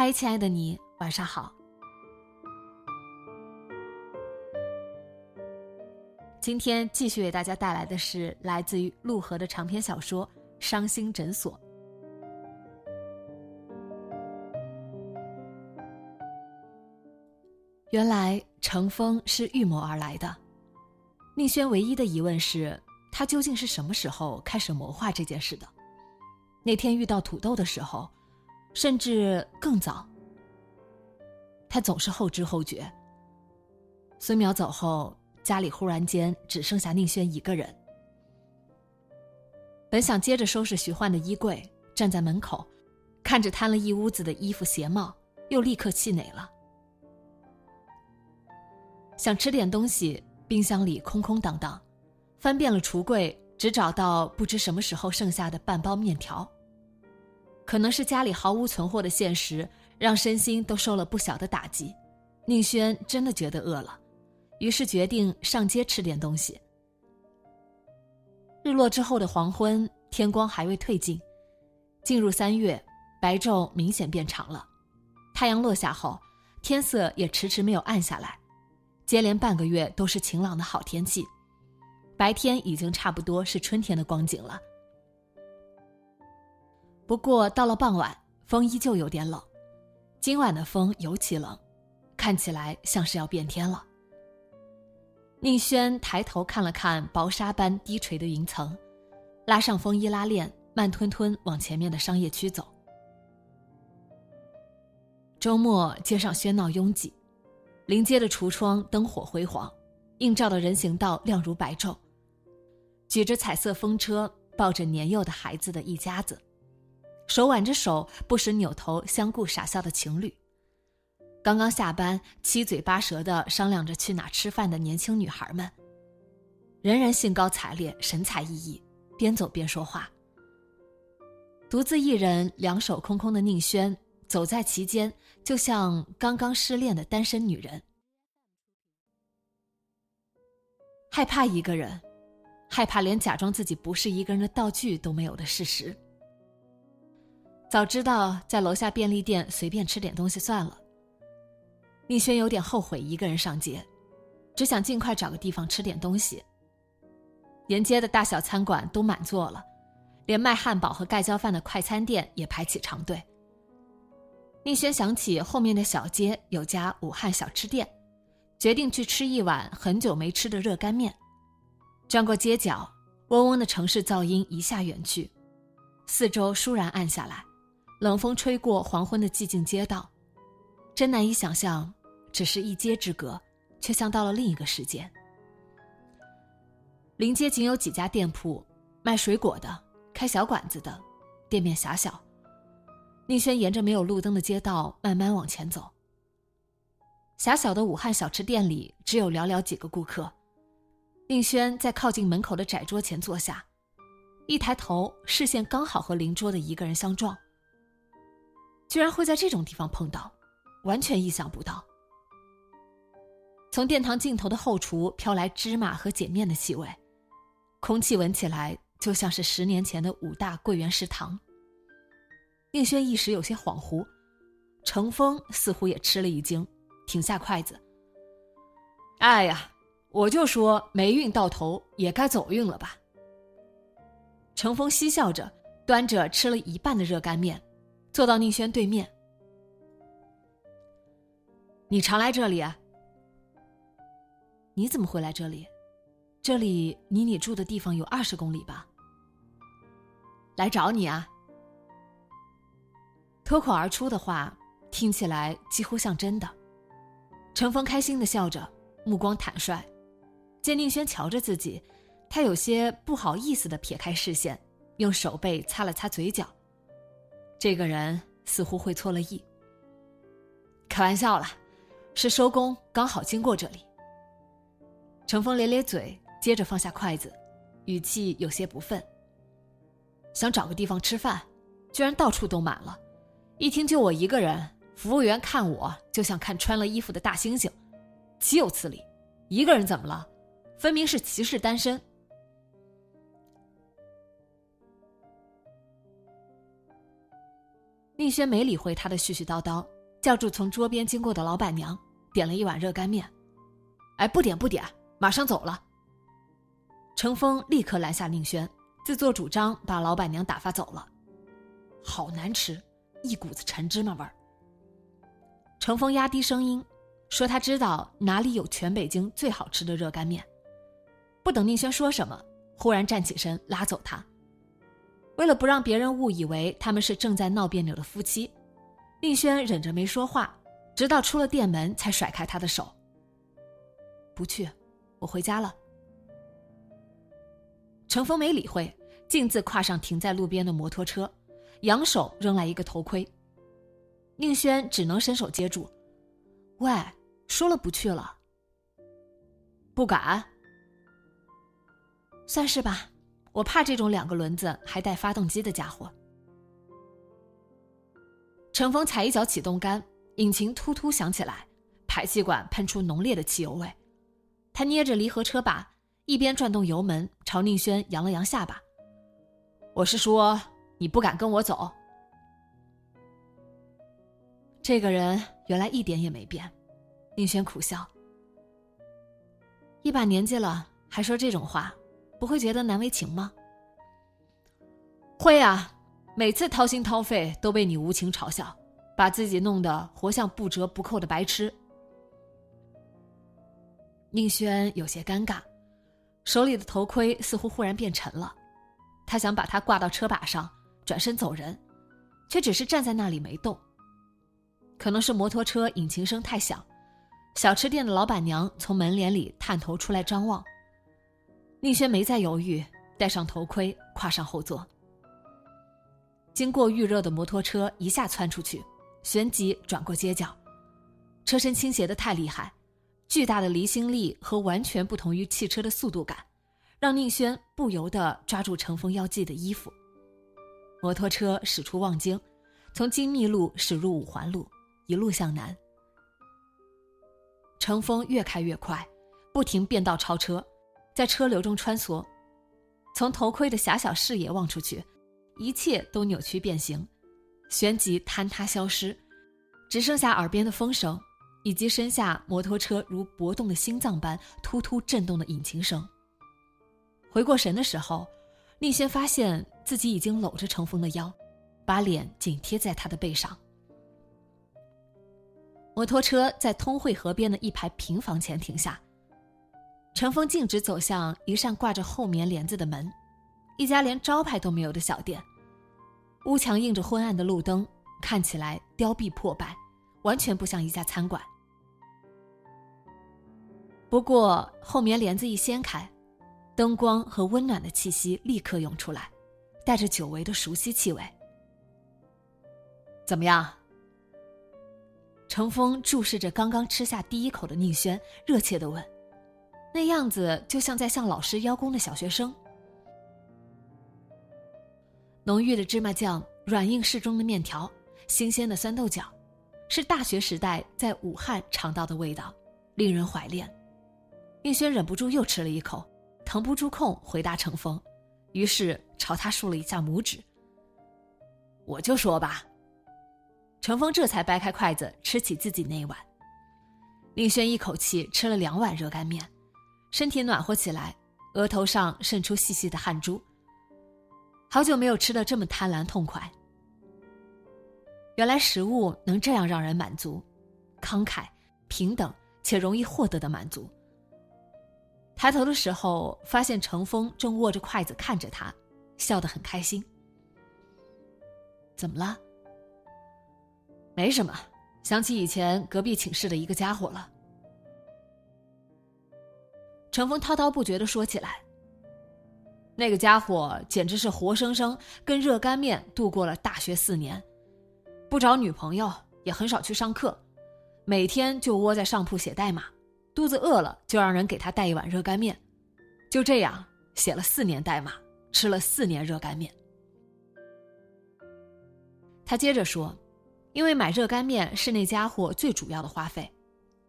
嗨，亲爱的你，晚上好。今天继续为大家带来的是来自于陆河的长篇小说《伤心诊所》。原来程峰是预谋而来的。宁轩唯一的疑问是，他究竟是什么时候开始谋划这件事的？那天遇到土豆的时候。甚至更早。他总是后知后觉。孙淼走后，家里忽然间只剩下宁轩一个人。本想接着收拾徐焕的衣柜，站在门口，看着摊了一屋子的衣服鞋帽，又立刻气馁了。想吃点东西，冰箱里空空荡荡，翻遍了橱柜，只找到不知什么时候剩下的半包面条。可能是家里毫无存货的现实，让身心都受了不小的打击。宁轩真的觉得饿了，于是决定上街吃点东西。日落之后的黄昏，天光还未褪尽，进入三月，白昼明显变长了。太阳落下后，天色也迟迟没有暗下来，接连半个月都是晴朗的好天气，白天已经差不多是春天的光景了。不过到了傍晚，风依旧有点冷。今晚的风尤其冷，看起来像是要变天了。宁轩抬头看了看薄纱般低垂的云层，拉上风衣拉链，慢吞吞往前面的商业区走。周末街上喧闹拥挤，临街的橱窗灯火辉煌，映照的人行道亮如白昼。举着彩色风车，抱着年幼的孩子的一家子。手挽着手，不时扭头相顾傻笑的情侣，刚刚下班七嘴八舌的商量着去哪吃饭的年轻女孩们，人人兴高采烈、神采奕奕，边走边说话。独自一人、两手空空的宁轩走在其间，就像刚刚失恋的单身女人，害怕一个人，害怕连假装自己不是一个人的道具都没有的事实。早知道在楼下便利店随便吃点东西算了。宁轩有点后悔一个人上街，只想尽快找个地方吃点东西。沿街的大小餐馆都满座了，连卖汉堡和盖浇饭的快餐店也排起长队。宁轩想起后面的小街有家武汉小吃店，决定去吃一碗很久没吃的热干面。转过街角，嗡嗡的城市噪音一下远去，四周倏然暗下来。冷风吹过黄昏的寂静街道，真难以想象，只是一街之隔，却像到了另一个世界。临街仅有几家店铺，卖水果的、开小馆子的，店面狭小。宁轩沿着没有路灯的街道慢慢往前走。狭小的武汉小吃店里只有寥寥几个顾客。宁轩在靠近门口的窄桌前坐下，一抬头，视线刚好和邻桌的一个人相撞。居然会在这种地方碰到，完全意想不到。从殿堂尽头的后厨飘来芝麻和碱面的气味，空气闻起来就像是十年前的五大桂圆食堂。宁轩一时有些恍惚，程峰似乎也吃了一惊，停下筷子。哎呀，我就说霉运到头也该走运了吧。程峰嬉笑着，端着吃了一半的热干面，坐到宁轩对面。你常来这里啊？你怎么会来这里？这里离你住的地方有二十公里吧？来找你啊！脱口而出的话，听起来几乎像真的。程峰开心的笑着，目光坦率。见宁轩瞧着自己，他有些不好意思的撇开视线，用手背擦了擦嘴角。这个人似乎会错了意。开玩笑了，是收工刚好经过这里。程峰咧咧嘴，接着放下筷子，语气有些不忿。想找个地方吃饭，居然到处都满了，一听就我一个人，服务员看我就像看穿了衣服的大猩猩，岂有此理！一个人怎么了？分明是歧视单身。宁轩没理会他的絮絮叨叨，叫住从桌边经过的老板娘，点了一碗热干面。哎，不点不点，马上走了。程峰立刻拦下宁轩，自作主张把老板娘打发走了。好难吃，一股子陈芝麻味儿。程峰压低声音，说他知道哪里有全北京最好吃的热干面。不等宁轩说什么，忽然站起身拉走他。为了不让别人误以为他们是正在闹别扭的夫妻，宁轩忍着没说话，直到出了店门才甩开他的手。不去，我回家了。程峰没理会，径自跨上停在路边的摩托车，扬手扔来一个头盔。宁轩只能伸手接住。喂，说了不去了。不敢。算是吧，我怕这种两个轮子还带发动机的家伙。程峰踩一脚启动杆，引擎突突响起来，排气管喷出浓烈的汽油味。他捏着离合车把，一边转动油门，朝宁轩扬了扬下巴：“我是说，你不敢跟我走。”这个人原来一点也没变，宁轩苦笑：“一把年纪了，还说这种话。”不会觉得难为情吗？会啊，每次掏心掏肺都被你无情嘲笑，把自己弄得活像不折不扣的白痴。宁轩有些尴尬，手里的头盔似乎忽然变沉了，他想把它挂到车把上，转身走人，却只是站在那里没动。可能是摩托车引擎声太响，小吃店的老板娘从门帘里探头出来张望。宁轩没再犹豫，戴上头盔，跨上后座。经过预热的摩托车一下窜出去，旋即转过街角，车身倾斜的太厉害，巨大的离心力和完全不同于汽车的速度感，让宁轩不由得抓住乘风腰际的衣服。摩托车驶出望京，从金密路驶入五环路，一路向南。乘风越开越快，不停变道超车。在车流中穿梭，从头盔的狭小视野望出去，一切都扭曲变形，旋即坍塌消失，只剩下耳边的风声，以及身下摩托车如搏动的心脏般突突震动的引擎声。回过神的时候，宁轩发现自己已经搂着程峰的腰，把脸紧贴在他的背上。摩托车在通惠河边的一排平房前停下。程峰径直走向一扇挂着厚棉帘子的门，一家连招牌都没有的小店，屋墙映着昏暗的路灯，看起来凋敝破败，完全不像一家餐馆。不过厚棉帘子一掀开，灯光和温暖的气息立刻涌出来，带着久违的熟悉气味。怎么样？程峰注视着刚刚吃下第一口的宁轩，热切的问。那样子就像在向老师邀功的小学生。浓郁的芝麻酱，软硬适中的面条，新鲜的酸豆角，是大学时代在武汉尝到的味道，令人怀恋。宁轩忍不住又吃了一口，腾不出空回答程峰，于是朝他竖了一下拇指。我就说吧。程峰这才掰开筷子吃起自己那一碗。宁轩一口气吃了两碗热干面。身体暖和起来，额头上渗出细细的汗珠。好久没有吃的这么贪婪痛快。原来食物能这样让人满足，慷慨、平等且容易获得的满足。抬头的时候，发现程峰正握着筷子看着他，笑得很开心。怎么了？没什么，想起以前隔壁寝室的一个家伙了。程峰滔滔不绝的说起来。那个家伙简直是活生生跟热干面度过了大学四年，不找女朋友，也很少去上课，每天就窝在上铺写代码，肚子饿了就让人给他带一碗热干面，就这样写了四年代码，吃了四年热干面。他接着说：“因为买热干面是那家伙最主要的花费，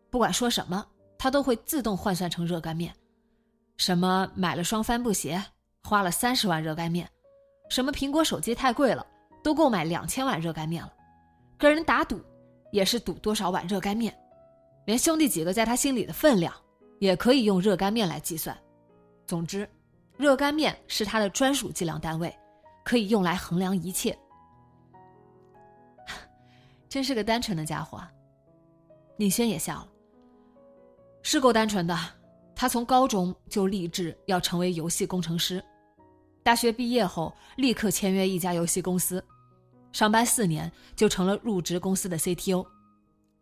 不管说什么，他都会自动换算成热干面。什么买了双帆布鞋，花了三十万热干面；什么苹果手机太贵了，都够买两千碗热干面了。跟人打赌，也是赌多少碗热干面。连兄弟几个在他心里的分量，也可以用热干面来计算。总之，热干面是他的专属计量单位，可以用来衡量一切。”真是个单纯的家伙，啊宁轩也笑了。是够单纯的，他从高中就立志要成为游戏工程师，大学毕业后立刻签约一家游戏公司，上班四年就成了入职公司的 CTO，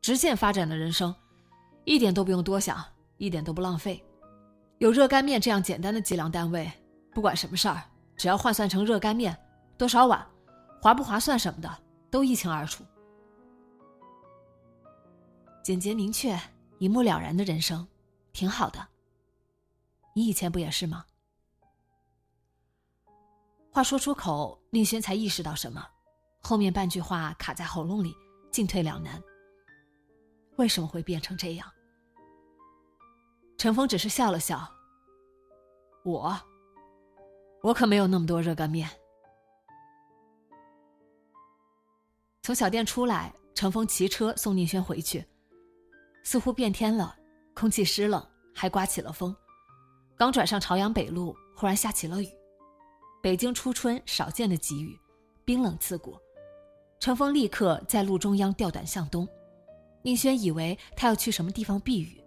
直线发展的人生，一点都不用多想，一点都不浪费。有热干面这样简单的计量单位，不管什么事儿，只要换算成热干面多少碗，划不划算什么的，都一清二楚。简洁明确、一目了然的人生，挺好的。你以前不也是吗？话说出口，宁轩才意识到什么，后面半句话卡在喉咙里，进退两难。为什么会变成这样？陈峰只是笑了笑。我，我可没有那么多热干面。从小店出来，陈峰骑车送宁轩回去。似乎变天了，空气湿冷，还刮起了风。刚转上朝阳北路，忽然下起了雨。北京初春少见的急雨，冰冷刺骨。程峰立刻在路中央调短向东。宁轩以为他要去什么地方避雨，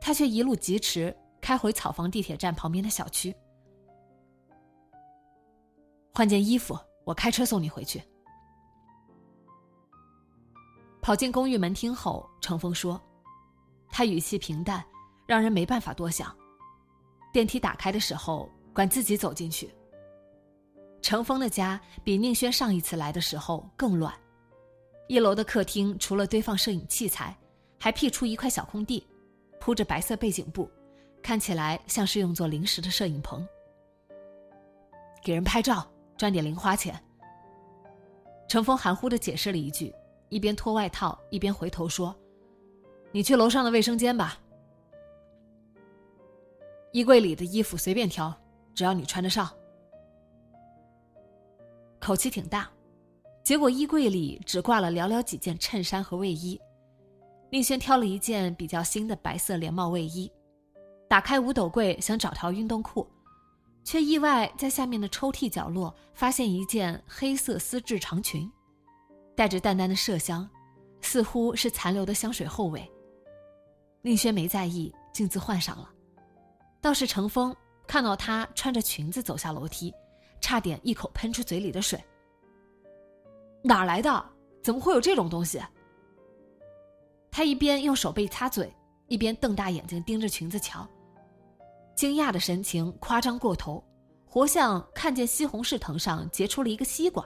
他却一路疾驰，开回草房地铁站旁边的小区。换件衣服，我开车送你回去。跑进公寓门厅后，程峰说：“他语气平淡，让人没办法多想。”电梯打开的时候，管自己走进去。程峰的家比宁轩上一次来的时候更乱。一楼的客厅除了堆放摄影器材，还辟出一块小空地，铺着白色背景布，看起来像是用作临时的摄影棚。给人拍照赚点零花钱。程峰含糊的解释了一句。一边脱外套，一边回头说：“你去楼上的卫生间吧，衣柜里的衣服随便挑，只要你穿得上。”口气挺大，结果衣柜里只挂了寥寥几件衬衫和卫衣。宁轩挑了一件比较新的白色连帽卫衣，打开五斗柜想找条运动裤，却意外在下面的抽屉角落发现一件黑色丝质长裙。带着淡淡的麝香，似乎是残留的香水后味。宁轩没在意，径自换上了。倒是程峰看到她穿着裙子走下楼梯，差点一口喷出嘴里的水。哪来的？怎么会有这种东西？他一边用手背擦嘴，一边瞪大眼睛盯着裙子瞧，惊讶的神情夸张过头，活像看见西红柿藤上结出了一个西瓜。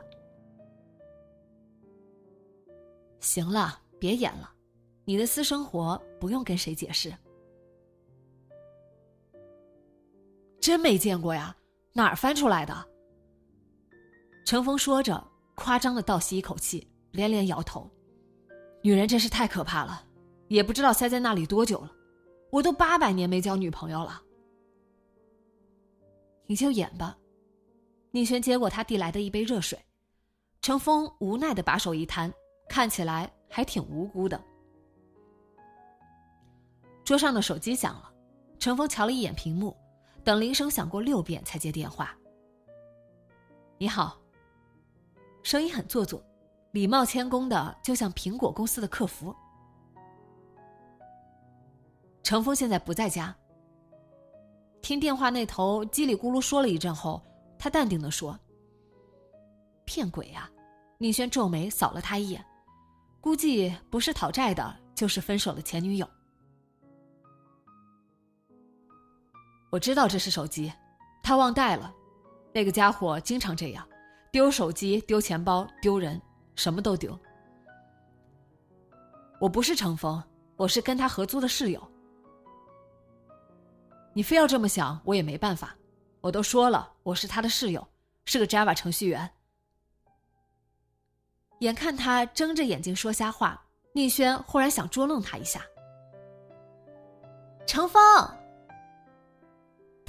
行了，别演了，你的私生活不用跟谁解释。真没见过呀，哪儿翻出来的？程峰说着，夸张的倒吸一口气，连连摇头。女人真是太可怕了，也不知道塞在那里多久了。我都八百年没交女朋友了。你就演吧。宁轩接过他递来的一杯热水，程峰无奈的把手一摊。看起来还挺无辜的。桌上的手机响了，程峰瞧了一眼屏幕，等铃声响过六遍才接电话。你好。声音很做作，礼貌谦恭的，就像苹果公司的客服。程峰现在不在家。听电话那头叽里咕噜说了一阵后，他淡定的说：“骗鬼呀！”宁轩皱眉扫了他一眼，估计不是讨债的，就是分手的前女友。我知道这是手机，他忘带了。那个家伙经常这样，丢手机、丢钱包、丢人，什么都丢。我不是程峰，我是跟他合租的室友。你非要这么想，我也没办法。我都说了，我是他的室友，是个 Java 程序员。眼看他睁着眼睛说瞎话，宁轩忽然想捉弄他一下。程峰，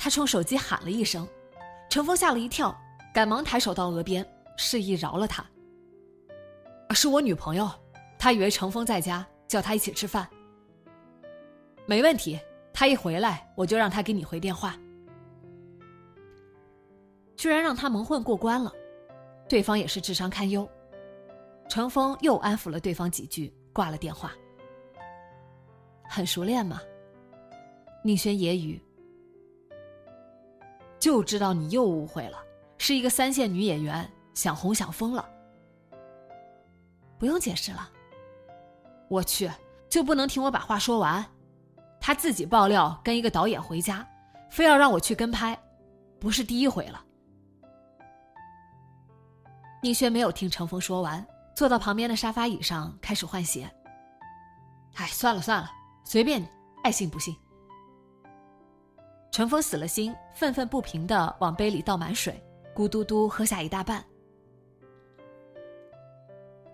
他冲手机喊了一声。程峰吓了一跳，赶忙抬手到额边，示意饶了他。是我女朋友，她以为程峰在家，叫他一起吃饭。没问题，他一回来我就让他给你回电话。居然让他蒙混过关了，对方也是智商堪忧。程峰又安抚了对方几句，挂了电话。很熟练吗？宁轩揶揄。就知道你又误会了，是一个三线女演员，想红想疯了。不用解释了。我去，就不能听我把话说完？他自己爆料跟一个导演回家，非要让我去跟拍，不是第一回了。宁轩没有听程峰说完，坐到旁边的沙发椅上开始换鞋。哎，算了算了，随便你，爱信不信。程峰死了心，愤愤不平的往杯里倒满水，咕嘟嘟喝下一大半。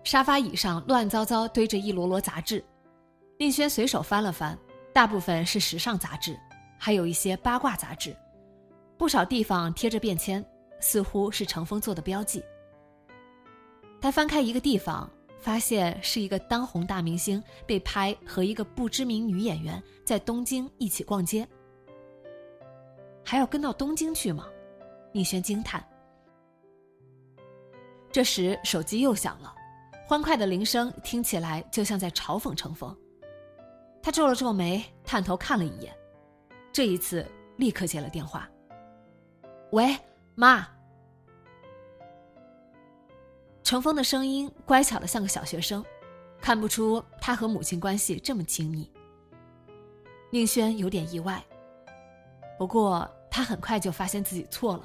沙发椅上乱糟糟堆着一摞摞杂志，宁轩随手翻了翻，大部分是时尚杂志，还有一些八卦杂志，不少地方贴着便签，似乎是程峰做的标记。他翻开一个地方，发现是一个当红大明星被拍和一个不知名女演员在东京一起逛街。还要跟到东京去吗？宁轩惊叹。这时手机又响了，欢快的铃声听起来就像在嘲讽程峰。他皱了皱眉，探头看了一眼，这一次立刻接了电话。喂，妈。程峰的声音乖巧的像个小学生，看不出他和母亲关系这么亲密。宁轩有点意外。不过他很快就发现自己错了。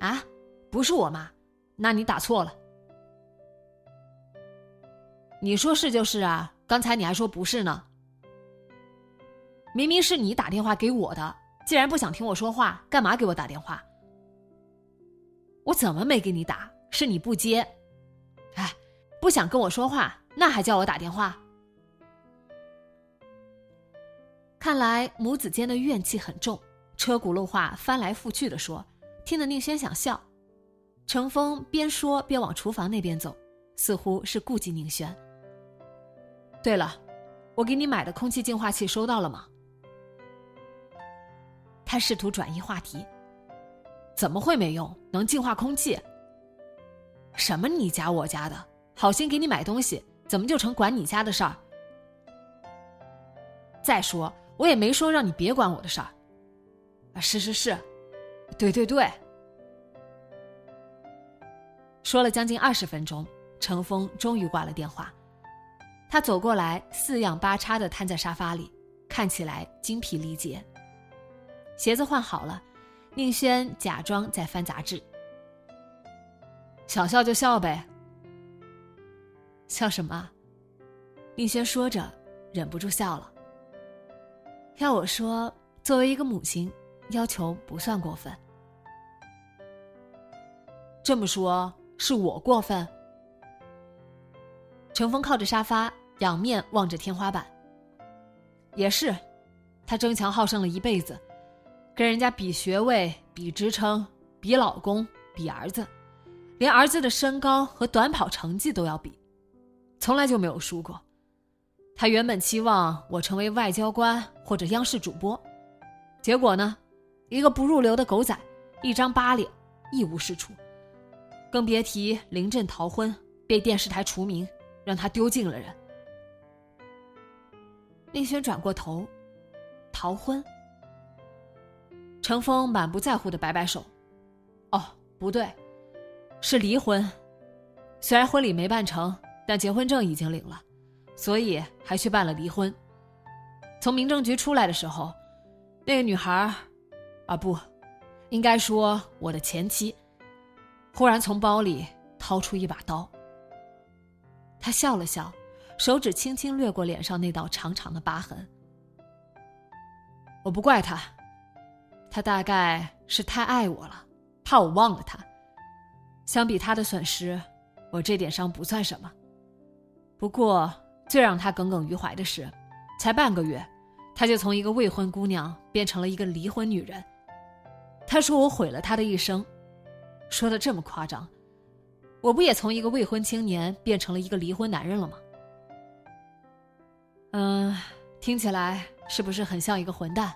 啊，不是我妈，那你打错了。你说是就是啊，刚才你还说不是呢。明明是你打电话给我的，既然不想听我说话，干嘛给我打电话？我怎么没给你打？是你不接。哎，不想跟我说话，那还叫我打电话？看来母子间的怨气很重，车轱辘话翻来覆去的说，听得宁轩想笑。程峰边说边往厨房那边走，似乎是顾及宁轩。对了，我给你买的空气净化器收到了吗？他试图转移话题。怎么会没用？能净化空气？什么你家我家的？好心给你买东西，怎么就成管你家的事儿？再说。我也没说让你别管我的事儿，啊，是是是，对对对。说了将近二十分钟，程峰终于挂了电话。他走过来，四仰八叉的瘫在沙发里，看起来精疲力竭。鞋子换好了，宁轩假装在翻杂志。想笑就笑呗。笑什么？宁轩说着，忍不住笑了。要我说，作为一个母亲，要求不算过分。这么说，是我过分？程峰靠着沙发，仰面望着天花板。也是，他争强好胜了一辈子，跟人家比学位、比职称、比老公、比儿子，连儿子的身高和短跑成绩都要比，从来就没有输过。他原本期望我成为外交官或者央视主播，结果呢，一个不入流的狗仔，一张八脸，一无是处，更别提临阵逃婚，被电视台除名，让他丢尽了人。宁轩转过头，逃婚。程峰满不在乎的摆摆手：“哦，不对，是离婚。虽然婚礼没办成，但结婚证已经领了。”所以还去办了离婚。从民政局出来的时候，那个女孩，啊不，应该说我的前妻，忽然从包里掏出一把刀。他笑了笑，手指轻轻掠过脸上那道长长的疤痕。我不怪他，他大概是太爱我了，怕我忘了他。相比他的损失，我这点伤不算什么。不过。最让他耿耿于怀的是，才半个月，他就从一个未婚姑娘变成了一个离婚女人。他说我毁了他的一生，说的这么夸张，我不也从一个未婚青年变成了一个离婚男人了吗？嗯，听起来是不是很像一个混蛋？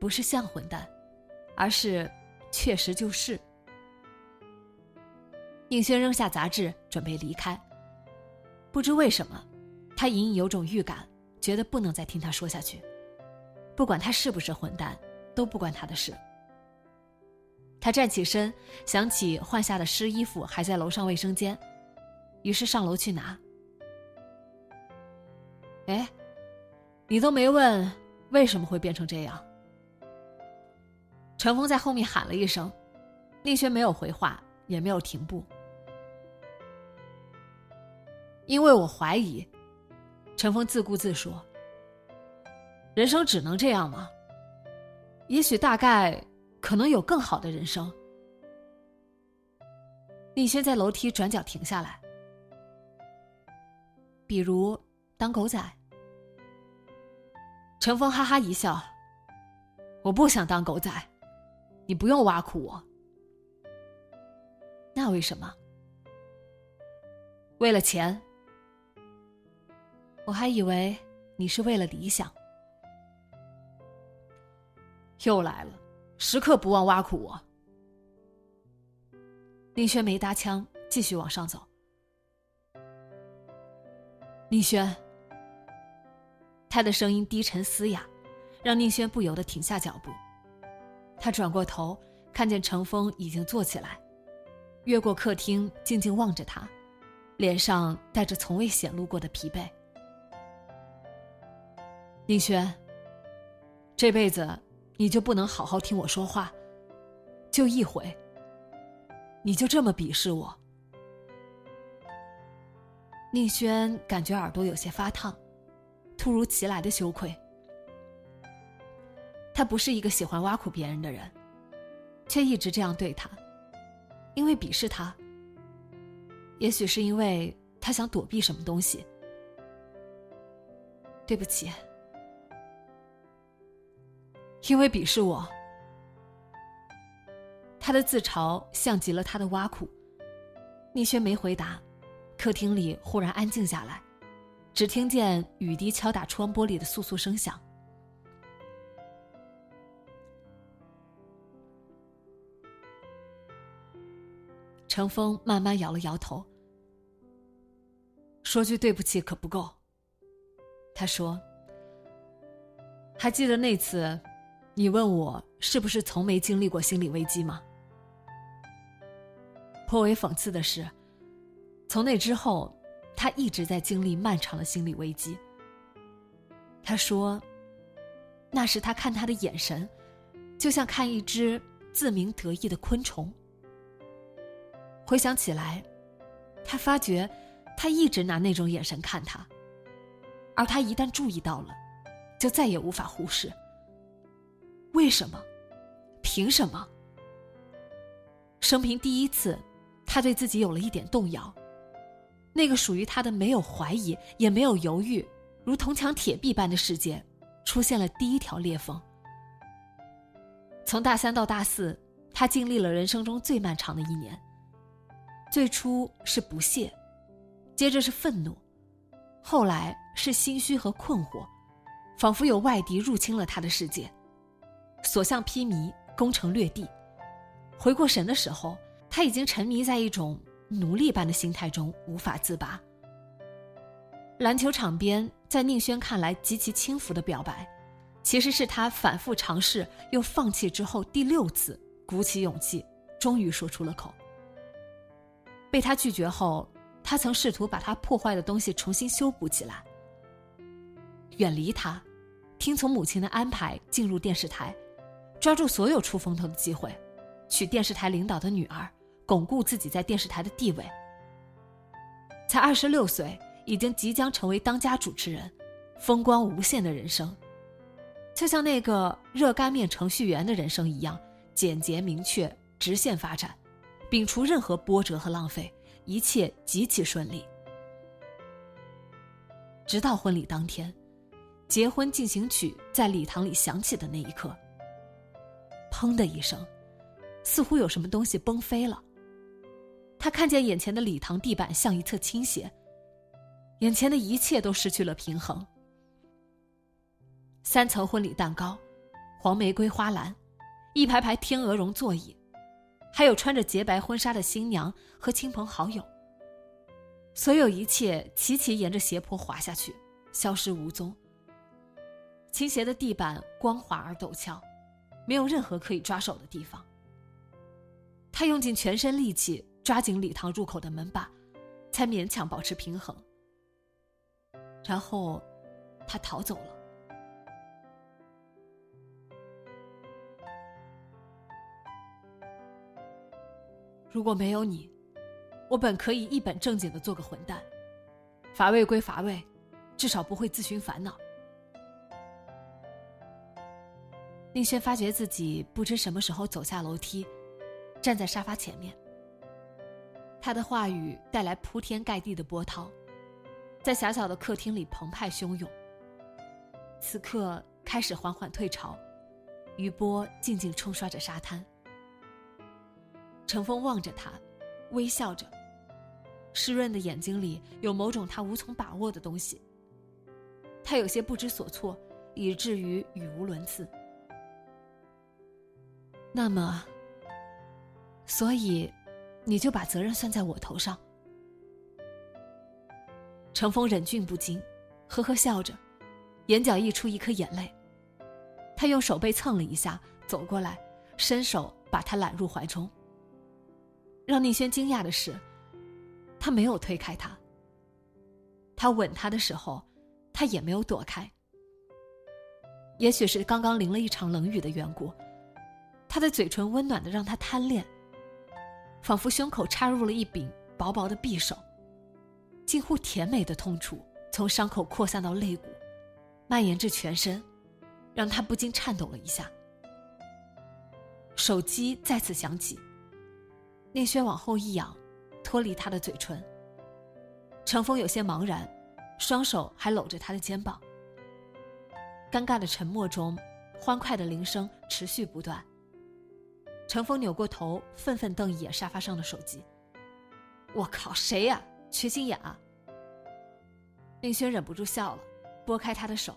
不是像混蛋，而是确实就是。宁轩扔下杂志，准备离开。不知为什么，他隐隐有种预感，觉得不能再听他说下去。不管他是不是混蛋，都不关他的事。他站起身，想起换下的湿衣服还在楼上卫生间，于是上楼去拿。哎，你都没问为什么会变成这样？程峰在后面喊了一声，宁轩没有回话，也没有停步。因为我怀疑，陈峰自顾自说：“人生只能这样吗？也许大概可能有更好的人生。”宁轩在楼梯转角停下来，比如当狗仔。陈峰哈哈一笑：“我不想当狗仔，你不用挖苦我。那为什么？为了钱。”我还以为你是为了理想，又来了，时刻不忘挖苦我。宁轩没搭腔，继续往上走。宁轩，他的声音低沉嘶哑，让宁轩不由得停下脚步。他转过头，看见程峰已经坐起来，越过客厅，静静望着他，脸上带着从未显露过的疲惫。宁轩，这辈子你就不能好好听我说话？就一回，你就这么鄙视我？宁轩感觉耳朵有些发烫，突如其来的羞愧。他不是一个喜欢挖苦别人的人，却一直这样对他，因为鄙视他，也许是因为他想躲避什么东西。对不起。因为鄙视我，他的自嘲像极了他的挖苦。宁轩没回答，客厅里忽然安静下来，只听见雨滴敲打窗玻璃的簌簌声响。程峰慢慢摇了摇头，说句对不起可不够。他说：“还记得那次。”你问我是不是从没经历过心理危机吗？颇为讽刺的是，从那之后，他一直在经历漫长的心理危机。他说，那时他看他的眼神，就像看一只自鸣得意的昆虫。回想起来，他发觉，他一直拿那种眼神看他，而他一旦注意到了，就再也无法忽视。为什么？凭什么？生平第一次，他对自己有了一点动摇。那个属于他的没有怀疑，也没有犹豫，如铜墙铁壁般的世界，出现了第一条裂缝。从大三到大四，他经历了人生中最漫长的一年。最初是不屑，接着是愤怒，后来是心虚和困惑，仿佛有外敌入侵了他的世界，所向披靡，攻城略地。回过神的时候，他已经沉迷在一种奴隶般的心态中，无法自拔。篮球场边，在宁轩看来极其轻浮的表白，其实是他反复尝试又放弃之后第六次鼓起勇气，终于说出了口。被他拒绝后，他曾试图把他破坏的东西重新修补起来，远离他，听从母亲的安排进入电视台，抓住所有出风头的机会，娶电视台领导的女儿，巩固自己在电视台的地位。才二十六岁。已经即将成为当家主持人，风光无限的人生，就像那个热干面程序员的人生一样，简洁明确，直线发展，摒除任何波折和浪费，一切极其顺利。直到婚礼当天，结婚进行曲在礼堂里响起的那一刻，砰的一声，似乎有什么东西崩飞了。他看见眼前的礼堂地板向一侧倾斜。眼前的一切都失去了平衡。三层婚礼蛋糕，黄玫瑰花篮，一排排天鹅绒座椅，还有穿着洁白婚纱的新娘和亲朋好友。所有一切齐齐沿着斜坡滑下去，消失无踪。倾斜的地板光滑而陡峭，没有任何可以抓手的地方。他用尽全身力气抓紧礼堂入口的门把，才勉强保持平衡。然后，他逃走了。如果没有你，我本可以一本正经的做个混蛋，乏味归乏味，至少不会自寻烦恼。宁轩发觉自己不知什么时候走下楼梯，站在沙发前面。他的话语带来铺天盖地的波涛。在狭小的客厅里澎湃汹涌。此刻开始缓缓退潮，余波静静冲刷着沙滩。程风望着他，微笑着，湿润的眼睛里有某种他无从把握的东西。他有些不知所措，以至于语无伦次。那么，所以，你就把责任算在我头上？程峰忍俊不禁，呵呵笑着，眼角溢出一颗眼泪。他用手背蹭了一下，走过来，伸手把他揽入怀中。让宁轩惊讶的是，他没有推开他。他吻他的时候，他也没有躲开。也许是刚刚淋了一场冷雨的缘故，他的嘴唇温暖的让他贪恋，仿佛胸口插入了一柄薄薄的匕首。近乎甜美的痛楚从伤口扩散到肋骨，蔓延至全身，让他不禁颤抖了一下。手机再次响起。宁轩往后一仰，脱离他的嘴唇。程风有些茫然，双手还搂着他的肩膀。尴尬的沉默中，欢快的铃声持续不断。程风扭过头，愤愤瞪一眼沙发上的手机。我靠，谁呀？缺心眼啊！令轩忍不住笑了，拨开他的手，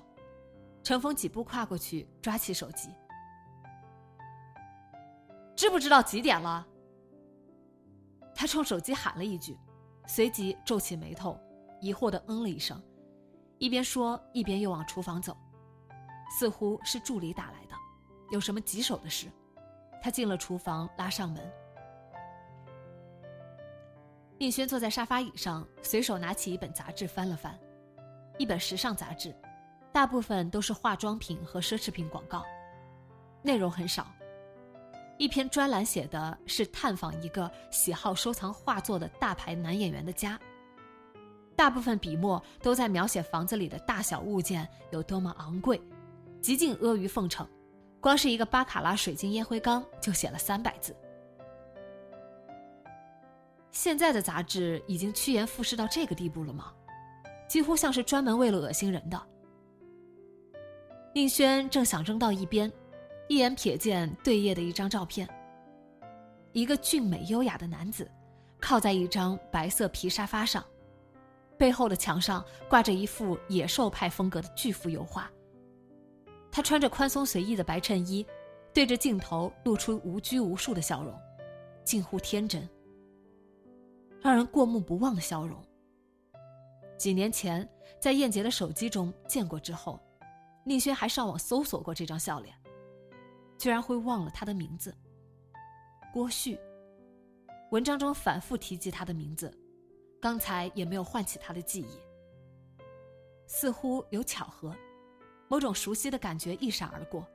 程风几步跨过去，抓起手机。知不知道几点了？他冲手机喊了一句，随即皱起眉头，疑惑的嗯了一声，一边说一边又往厨房走，似乎是助理打来的，有什么棘手的事。他进了厨房，拉上门。宁轩坐在沙发椅上，随手拿起一本杂志翻了翻，一本时尚杂志，大部分都是化妆品和奢侈品广告，内容很少。一篇专栏写的是探访一个喜好收藏画作的大牌男演员的家，大部分笔墨都在描写房子里的大小物件有多么昂贵，极尽阿谀奉承。光是一个巴卡拉水晶烟灰缸就写了三百字。现在的杂志已经趋炎附势到这个地步了吗？几乎像是专门为了恶心人的。宁轩正想扔到一边，一眼瞥见对页的一张照片。一个俊美优雅的男子，靠在一张白色皮沙发上，背后的墙上挂着一幅野兽派风格的巨幅油画。他穿着宽松随意的白衬衣，对着镜头露出无拘无束的笑容，近乎天真，让人过目不忘的笑容。几年前在燕杰的手机中见过之后，宁轩还上网搜索过这张笑脸，居然会忘了他的名字。郭旭。文章中反复提及他的名字，刚才也没有唤起他的记忆。似乎有巧合，某种熟悉的感觉一闪而过。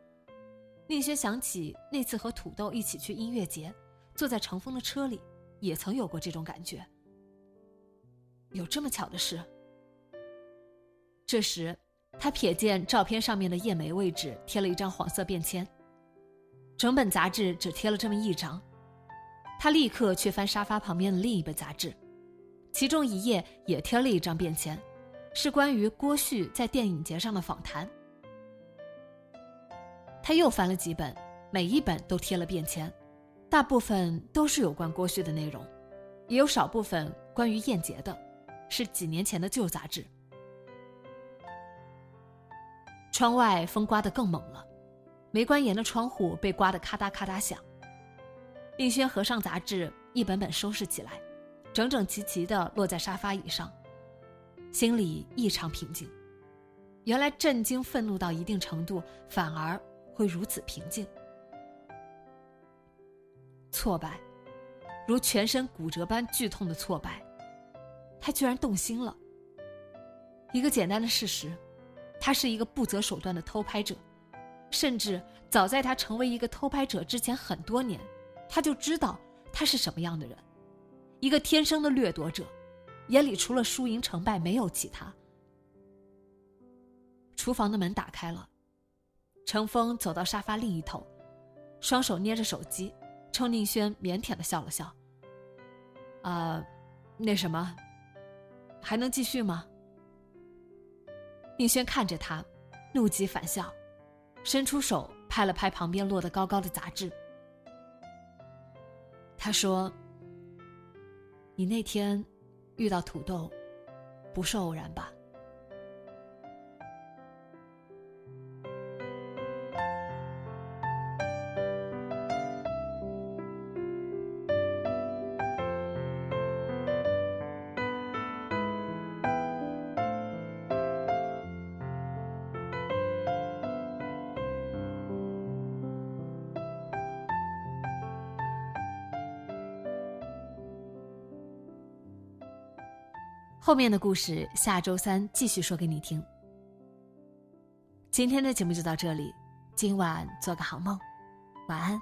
宁轩想起那次和土豆一起去音乐节，坐在程峰的车里，也曾有过这种感觉。有这么巧的事？这时，他瞥见照片上面的叶梅位置贴了一张黄色便签，整本杂志只贴了这么一张。他立刻去翻沙发旁边的另一本杂志，其中一页也贴了一张便签，是关于郭旭在电影节上的访谈。他又翻了几本，每一本都贴了便签，大部分都是有关郭旭的内容，也有少部分关于燕杰的，是几年前的旧杂志。窗外风刮得更猛了，没关严的窗户被刮得咔嗒咔嗒响。令轩合上杂志，一本本收拾起来，整整齐齐地落在沙发椅上，心里异常平静。原来震惊、愤怒到一定程度，反而会如此平静。挫败，如全身骨折般剧痛的挫败，他居然动心了。一个简单的事实，他是一个不择手段的偷拍者，甚至早在他成为一个偷拍者之前很多年。他就知道他是什么样的人，一个天生的掠夺者，眼里除了输赢成败没有其他。厨房的门打开了，程峰走到沙发另一头，双手捏着手机，冲宁轩腼腆的笑了笑。啊，那什么，还能继续吗？宁轩看着他，怒极反笑，伸出手拍了拍旁边落得高高的杂志。他说：“你那天遇到土豆，不是偶然吧？”后面的故事下周三继续说给你听。今天的节目就到这里，今晚做个好梦，晚安。